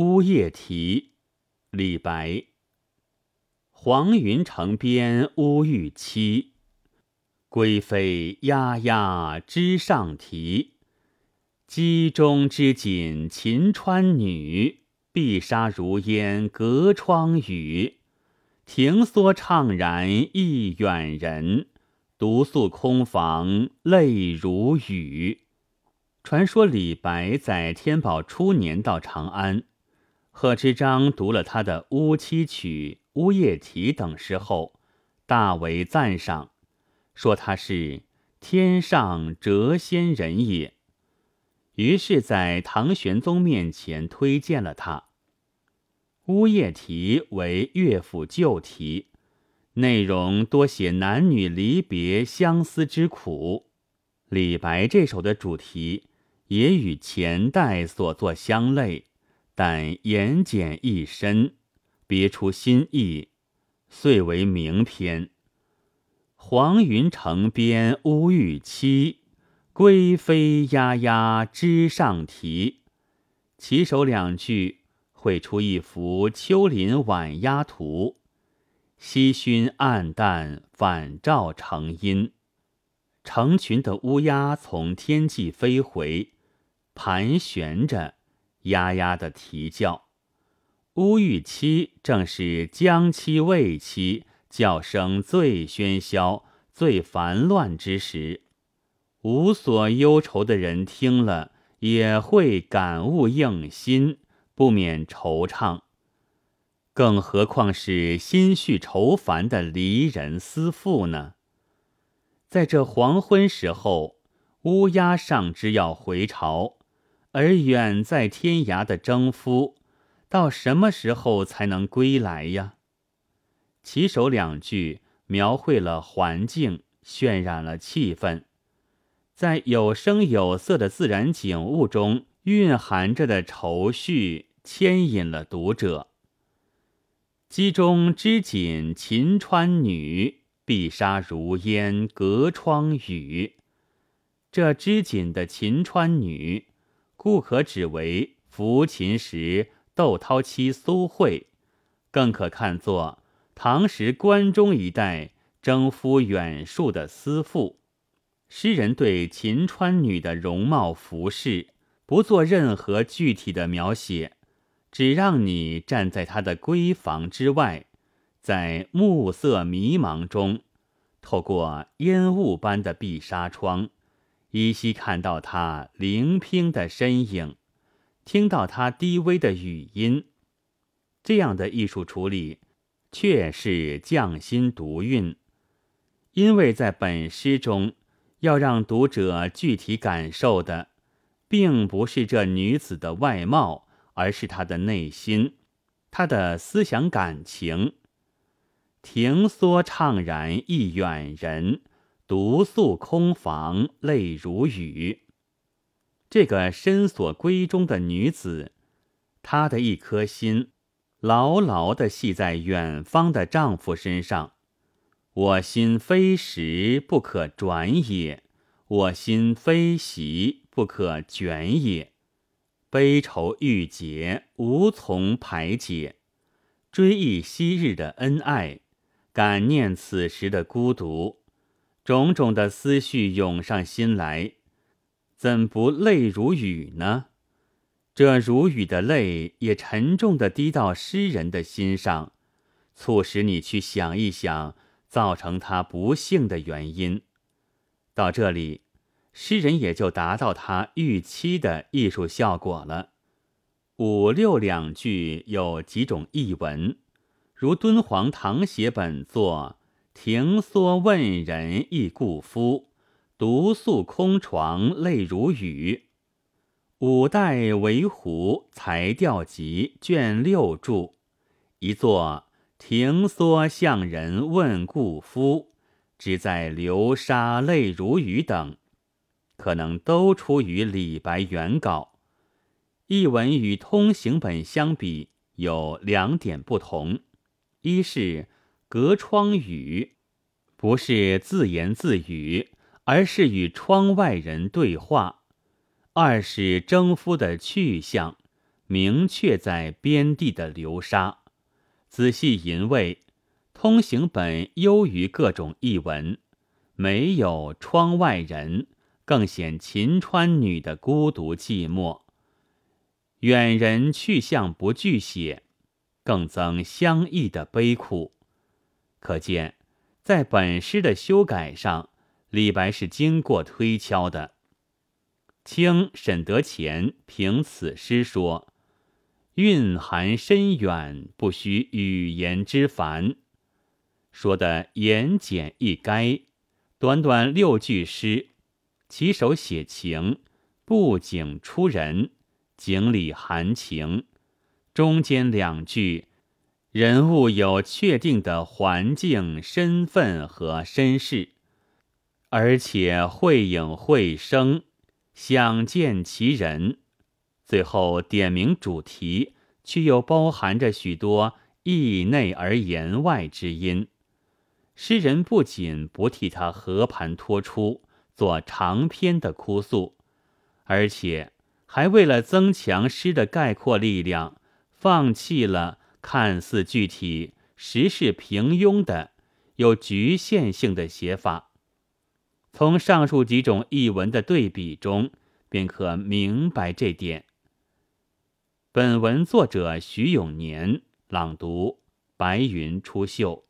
乌夜啼，李白。黄云城边乌玉栖，归飞压压枝上啼。机中织锦秦川女，碧纱如烟隔窗雨。庭梭怅然忆远人，独宿空房泪如雨。传说李白在天宝初年到长安，贺知章读了他的《乌栖曲》《乌夜啼》等诗后，大为赞赏，说他是天上谪仙人也。于是，在唐玄宗面前推荐了他。《乌夜啼》为乐府旧题，内容多写男女离别、相思之苦。李白这首的主题。也与前代所作相类，但言简意深，别出心意，遂为名篇。黄云城边乌玉栖，归飞压压枝上啼。起首两句绘出一幅秋林晚鸦图，西熏暗淡，反照成阴。成群的乌鸦从天际飞回。盘旋着，呀呀的啼叫。乌玉期正是将期未期，叫声最喧嚣、最烦乱之时。无所忧愁的人听了，也会感悟应心，不免惆怅。更何况是心绪愁烦的离人思妇呢？在这黄昏时候，乌鸦尚知要回巢。而远在天涯的征夫，到什么时候才能归来呀？起首两句描绘了环境，渲染了气氛，在有声有色的自然景物中蕴含着的愁绪，牵引了读者。机中织锦秦川女，碧纱如烟隔窗雨。这织锦的秦川女。故可指为拂琴时窦涛妻苏慧，更可看作唐时关中一带征夫远戍的思妇。诗人对秦川女的容貌服饰不做任何具体的描写，只让你站在她的闺房之外，在暮色迷茫中，透过烟雾般的碧纱窗。依稀看到他灵娉的身影，听到他低微的语音，这样的艺术处理，却是匠心独运。因为在本诗中，要让读者具体感受的，并不是这女子的外貌，而是她的内心，她的思想感情。庭梭怅然意远人。独宿空房，泪如雨。这个深锁闺中的女子，她的一颗心牢牢地系在远方的丈夫身上。我心非时不可转也，我心非席不可卷也。悲愁郁结，无从排解。追忆昔日的恩爱，感念此时的孤独。种种的思绪涌上心来，怎不泪如雨呢？这如雨的泪也沉重的滴到诗人的心上，促使你去想一想造成他不幸的原因。到这里，诗人也就达到他预期的艺术效果了。五六两句有几种译文，如敦煌唐写本作。庭梭问人忆故夫，独宿空床泪如雨。五代为胡才调集卷六注，一作庭梭向人问故夫，只在流沙泪如雨等，可能都出于李白原稿。译文与通行本相比有两点不同，一是。隔窗语，不是自言自语，而是与窗外人对话；二是征夫的去向，明确在边地的流沙。仔细吟味，通行本优于各种译文，没有窗外人，更显秦川女的孤独寂寞。远人去向不具写，更增相忆的悲苦。可见，在本诗的修改上，李白是经过推敲的。清沈德潜评此诗说：“蕴含深远，不需语言之繁。”说的言简意赅，短短六句诗，起手写情，布景出人，景里含情；中间两句，人物有确定的环境、身份和身世，而且会影会声。想见其人，最后点明主题，却又包含着许多意内而言外之音。诗人不仅不替他和盘托出，做长篇的哭诉，而且还为了增强诗的概括力量，放弃了看似具体、实是平庸的、有局限性的写法。从上述几种译文的对比中，便可明白这点。本文作者徐永年朗读，白云出岫。